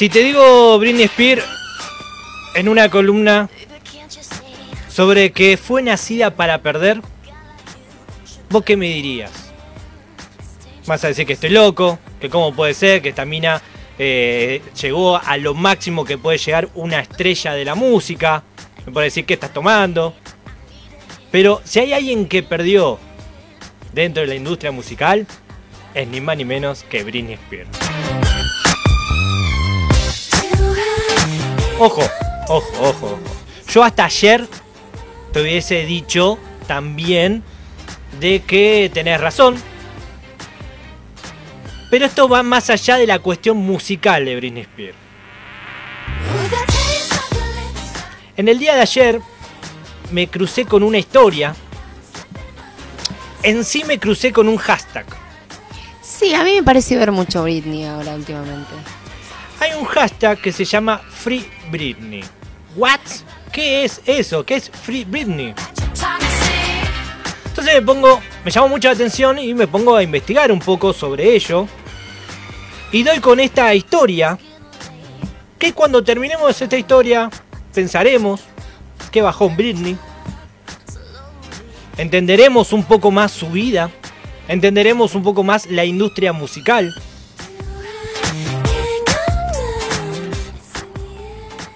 Si te digo Britney Spears en una columna sobre que fue nacida para perder, ¿vos qué me dirías? Vas a decir que estoy loco, que cómo puede ser, que esta mina eh, llegó a lo máximo que puede llegar una estrella de la música. Me puede decir que estás tomando. Pero si hay alguien que perdió dentro de la industria musical, es ni más ni menos que Britney Spears. Ojo, ojo, ojo, ojo. Yo hasta ayer te hubiese dicho también de que tenés razón. Pero esto va más allá de la cuestión musical de Britney Spears. En el día de ayer me crucé con una historia. En sí me crucé con un hashtag. Sí, a mí me parece ver mucho Britney ahora últimamente. Hay un hashtag que se llama Free Britney. ¿What? ¿Qué es eso? ¿Qué es Free Britney? Entonces me pongo, me llamó mucho la atención y me pongo a investigar un poco sobre ello. Y doy con esta historia. Que cuando terminemos esta historia, pensaremos que bajó Britney. Entenderemos un poco más su vida. Entenderemos un poco más la industria musical.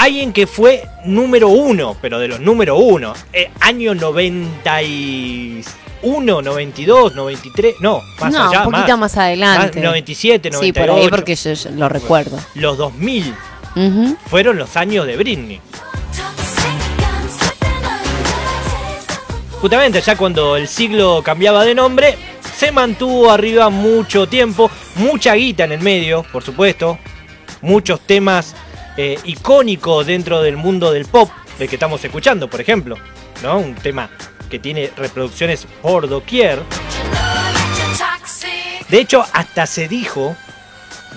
Alguien que fue número uno, pero de los número uno. Eh, año 91, 92, 93. No, más no, allá. un poquito más, adelante. 97, 98. Sí, por ahí porque yo, yo lo recuerdo. Los 2000 Ujú. fueron los años de Britney. Justamente ya cuando el siglo cambiaba de nombre, se mantuvo arriba mucho tiempo, mucha guita en el medio, por supuesto, muchos temas eh, icónicos dentro del mundo del pop, del que estamos escuchando, por ejemplo, ¿no? Un tema que tiene reproducciones por doquier. De hecho, hasta se dijo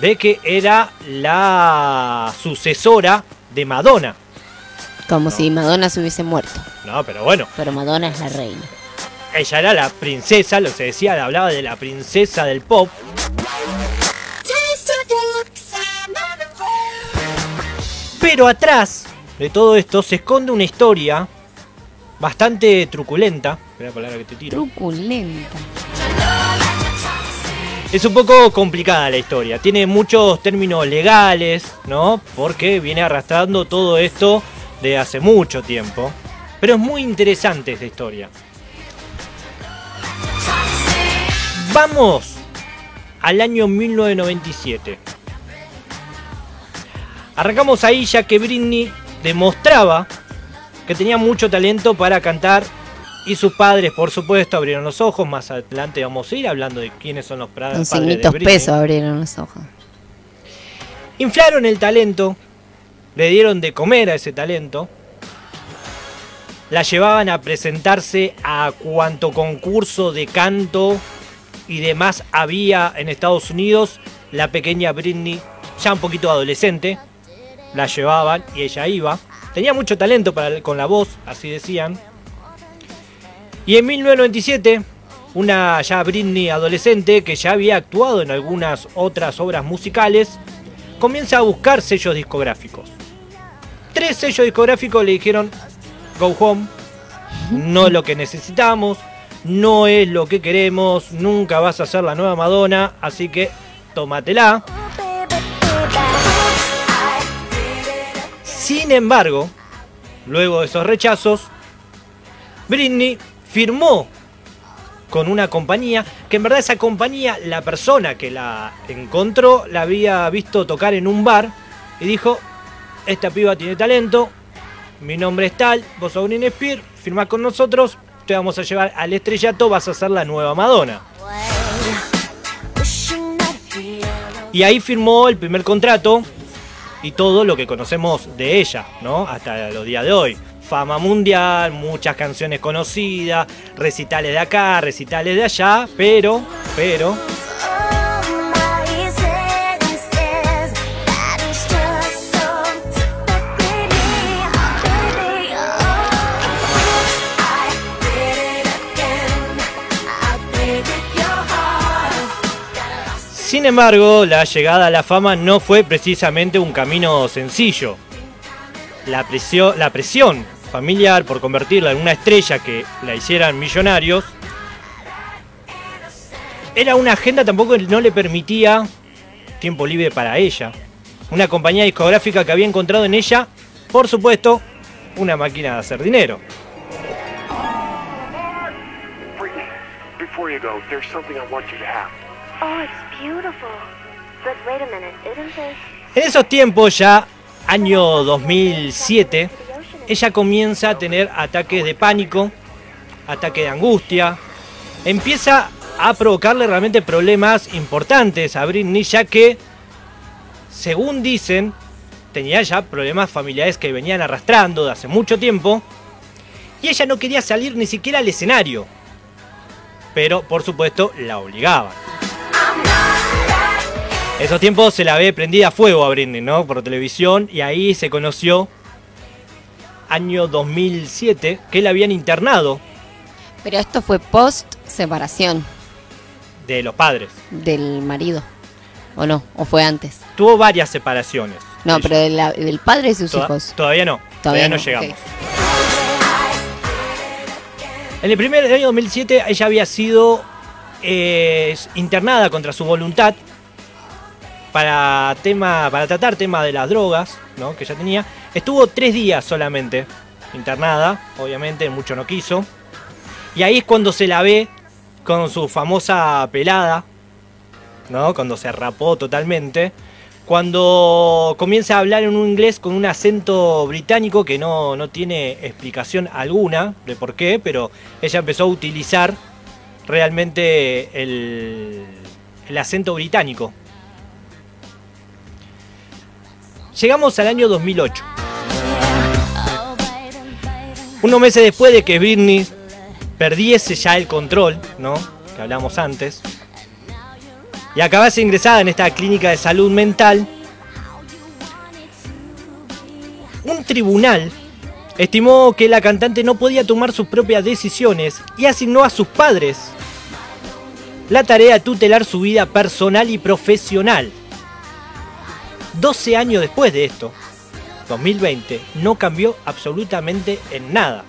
de que era la sucesora de Madonna. Como si Madonna se hubiese muerto. No, pero bueno, Pero Madonna es la reina. ella era la princesa, lo que se decía, hablaba de la princesa del pop. Pero atrás de todo esto se esconde una historia bastante truculenta. Espera la palabra que te tiro. Truculenta. Es un poco complicada la historia, tiene muchos términos legales, ¿no? Porque viene arrastrando todo esto de hace mucho tiempo. Pero es muy interesante esta historia. Vamos al año 1997. Arrancamos ahí ya que Britney demostraba que tenía mucho talento para cantar y sus padres, por supuesto, abrieron los ojos. Más adelante vamos a ir hablando de quiénes son los pra- Con padres de Britney. pesos abrieron los ojos. Inflaron el talento, le dieron de comer a ese talento, la llevaban a presentarse a cuanto concurso de canto y demás había en Estados Unidos. La pequeña Britney, ya un poquito adolescente, la llevaban y ella iba. Tenía mucho talento para, con la voz, así decían. Y en 1997, una ya Britney adolescente que ya había actuado en algunas otras obras musicales, comienza a buscar sellos discográficos. Tres sellos discográficos le dijeron, go home, no es lo que necesitamos, no es lo que queremos, nunca vas a ser la nueva Madonna, así que tómatela. Sin embargo, luego de esos rechazos, Britney firmó con una compañía, que en verdad esa compañía, la persona que la encontró, la había visto tocar en un bar y dijo, esta piba tiene talento, mi nombre es tal, vos sos Britney Spears, firmás con nosotros, te vamos a llevar al estrellato, vas a ser la nueva Madonna. Y ahí firmó el primer contrato y todo lo que conocemos de ella, ¿no? Hasta los días de hoy. Fama mundial, muchas canciones conocidas, recitales de acá, recitales de allá, pero, pero, Sin embargo, la llegada a la fama no fue precisamente un camino sencillo. La presión, familiar por convertirla en una estrella que la hicieran millonarios era una agenda tampoco no le permitía tiempo libre para ella. Una compañía discográfica que había encontrado en ella, por supuesto, una máquina de hacer dinero. Oh, En esos tiempos, ya año 2007, ella comienza a tener ataques de pánico, ataques de angustia, empieza a provocarle realmente problemas importantes a Britney, ya que, según dicen, tenía ya problemas familiares que venían arrastrando de hace mucho tiempo, y ella no quería salir ni siquiera al escenario. Pero, por supuesto, la obligaban. Esos tiempos se la ve prendida a fuego a Britney, ¿no? Por televisión, y ahí se conoció, año 2007, que la habían internado Pero esto fue post separación de los padres. del marido. ¿O no? ¿O fue antes? Tuvo varias separaciones. No, pero de la- del padre de sus Toda- hijos. Todavía no, todavía, no, llegamos. En el primer año 2007 ella había sido eh, internada contra su voluntad para, tema, para tratar tema de las drogas ¿no? que ella tenía. Estuvo tres días solamente internada, obviamente mucho no quiso. Y ahí es cuando se la ve con su famosa pelada, ¿no? Cuando se rapó totalmente. Cuando comienza a hablar en un inglés con un acento británico que no, no tiene explicación alguna de por qué, pero ella empezó a utilizar realmente el, el acento británico. Llegamos al año 2008. Unos meses después de que Britney perdiese ya el control, ¿no? Que hablamos antes. Y acabase ingresada en esta clínica de salud mental. Un tribunal estimó que la cantante no podía tomar sus propias decisiones y asignó a sus padres la tarea de tutelar su vida personal y profesional. 12 años después de esto, 2020, no cambió absolutamente en nada.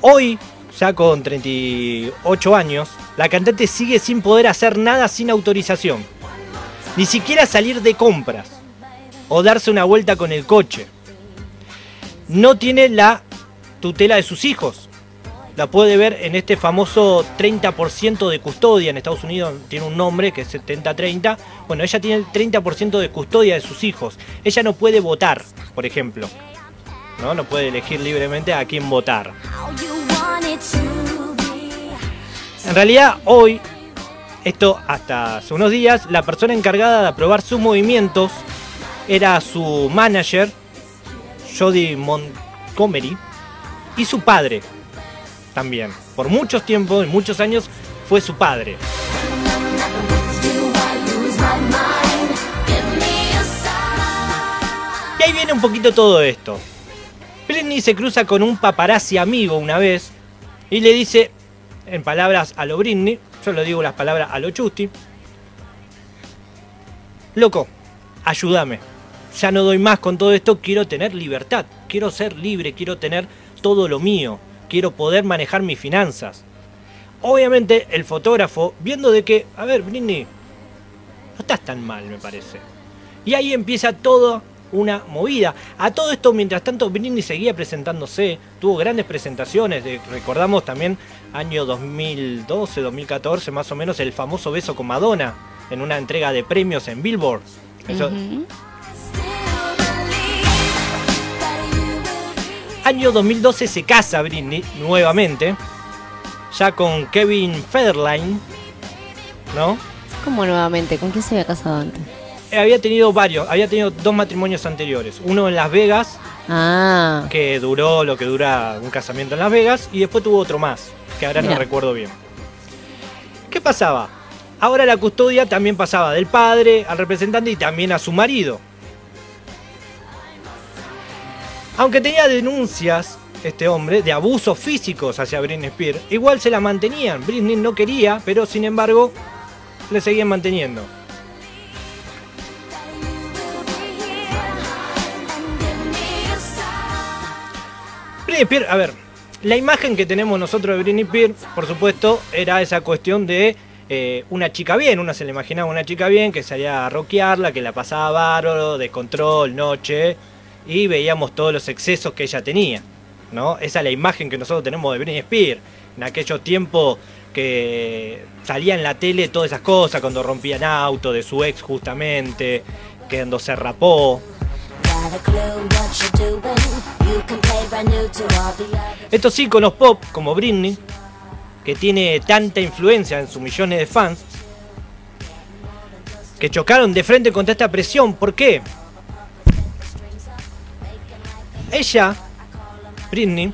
Hoy, ya con 38 años, la cantante sigue sin poder hacer nada sin autorización. Ni siquiera salir de compras o darse una vuelta con el coche. No tiene la tutela de sus hijos. La puede ver en este famoso 30% de custodia. En Estados Unidos tiene un nombre que es 70-30. Bueno, ella tiene el 30% de custodia de sus hijos. Ella no puede votar, por ejemplo. ¿no? no puede elegir libremente a quién votar. En realidad, hoy, esto hasta hace unos días, la persona encargada de aprobar sus movimientos era su manager, Jody Montgomery, y su padre Por muchos tiempos, en muchos años, fue su padre. Y ahí viene un poquito todo esto. Britney se cruza con un paparazzi amigo una vez y le dice, en palabras a lo Britney, yo lo digo las palabras a lo Chusti, loco, ayúdame, ya no doy más con todo esto, quiero tener libertad, quiero ser libre, quiero tener todo lo mío, quiero poder manejar mis finanzas. Obviamente el fotógrafo, viendo de que, a ver, Britney, no estás tan mal, me parece. Y ahí empieza toda una movida. A todo esto, mientras tanto, Britney seguía presentándose, tuvo grandes presentaciones, recordamos también año 2012, 2014, más o menos, el famoso beso con Madonna, en una entrega de premios en Billboard. Eso-. Año 2012 se casa Britney nuevamente, ya con Kevin Federline, ¿no? ¿Cómo nuevamente? ¿Con quién se había casado antes? Eh, Había tenido varios, había tenido dos matrimonios anteriores. Uno en Las Vegas, Ah, que duró lo que dura un casamiento en Las Vegas, y después tuvo otro más, que ahora no recuerdo bien. ¿Qué pasaba? Ahora la custodia también pasaba del padre al representante y también a su marido. Aunque tenía denuncias, este hombre, de abusos físicos hacia Britney Spears, igual se la mantenían. Britney no quería, pero sin embargo le seguían manteniendo. Britney Spears, a ver, la imagen que tenemos nosotros de Britney Spears, por supuesto, era esa cuestión de eh, una chica bien, una se le imaginaba una chica bien que salía a rockearla, que la pasaba bárbaro, de control, noche, y veíamos todos los excesos que ella tenía, ¿no? Esa es la imagen que nosotros tenemos de Britney Spears, en aquellos tiempos que salía en la tele todas esas cosas, cuando rompían auto de su ex justamente, que cuando se rapó, estos íconos pop como Britney, que tiene tanta influencia en sus millones de fans, que chocaron de frente contra esta presión. ¿Por qué? Ella, Britney,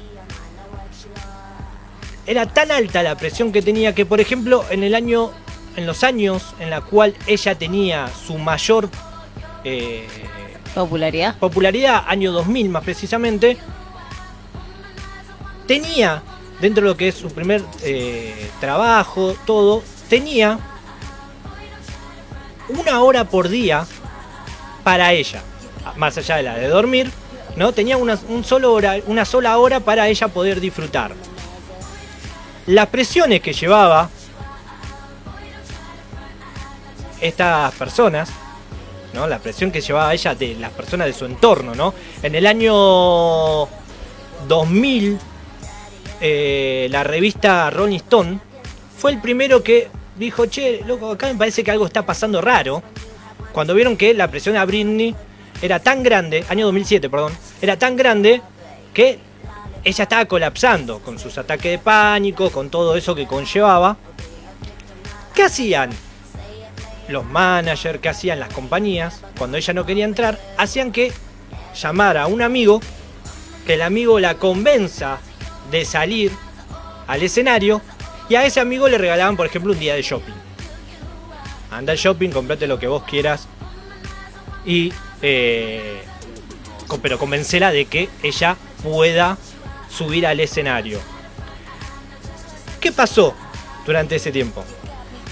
era tan alta la presión que tenía que, por ejemplo, en el año, en los años en la cual ella tenía su mayor eh, Popularidad. popularidad, año 2000 más precisamente, tenía, dentro de lo que es su primer eh, trabajo, todo, tenía una hora por día para ella, más allá de la de dormir, ¿no? Tenía una, un solo hora, una sola hora para ella poder disfrutar. Las presiones que llevaba estas personas ¿no? La presión que llevaba ella de las personas de su entorno, ¿no? En el año 2000, eh, la revista Rolling Stone fue el primero que dijo, che, loco, acá me parece que algo está pasando raro. Cuando vieron que la presión a Britney era tan grande, año 2007, perdón, era tan grande que ella estaba colapsando con sus ataques de pánico, con todo eso que conllevaba. ¿Qué hacían? los managers que hacían las compañías, cuando ella no quería entrar, hacían que llamara a un amigo, que el amigo la convenza de salir al escenario y a ese amigo le regalaban, por ejemplo, un día de shopping. Anda al shopping, comprate lo que vos quieras y... Eh, pero convencela de que ella pueda subir al escenario. ¿Qué pasó durante ese tiempo?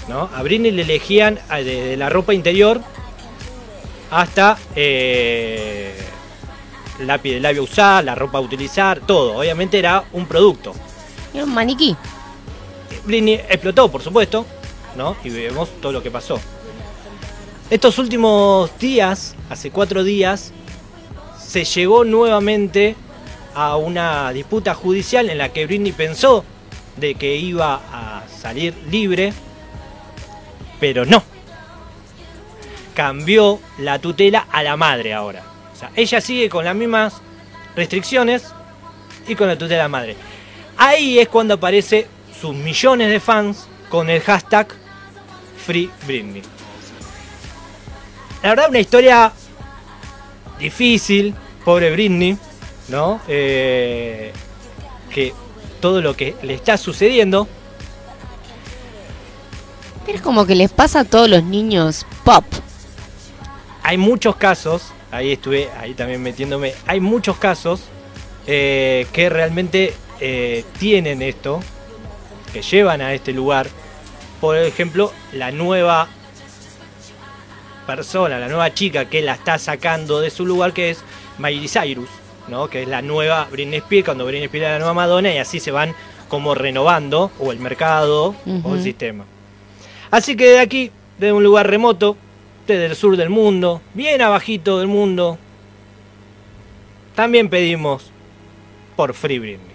¿no? A Britney le elegían de, la ropa interior hasta eh, lápiz de labio usar, la ropa a utilizar, todo. Obviamente era un producto. Era un maniquí. Britney explotó, por supuesto, ¿no? Y vemos todo lo que pasó. Estos últimos días, hace cuatro días, se llegó nuevamente a una disputa judicial en la que Britney pensó de que iba a salir libre pero no. Cambió la tutela a la madre ahora. O sea, ella sigue con las mismas restricciones y con la tutela madre. Ahí es cuando aparece sus millones de fans con el hashtag Free. La verdad, una historia difícil, pobre Britney, ¿no? Eh, que todo lo que le está sucediendo es como que les pasa a todos los niños pop. Hay muchos casos, ahí estuve, ahí también metiéndome, hay muchos casos eh, que realmente eh, tienen esto, que llevan a este lugar. Por ejemplo, la nueva persona, la nueva chica que la está sacando de su lugar, que es Miley Cyrus, ¿no? que es la nueva Britney Spears, cuando Britney Spears era la nueva Madonna, y así se van como renovando, o el mercado, o el sistema. Así que de aquí, de un lugar remoto, desde el sur del mundo, bien abajito del mundo, también pedimos por Free Britney.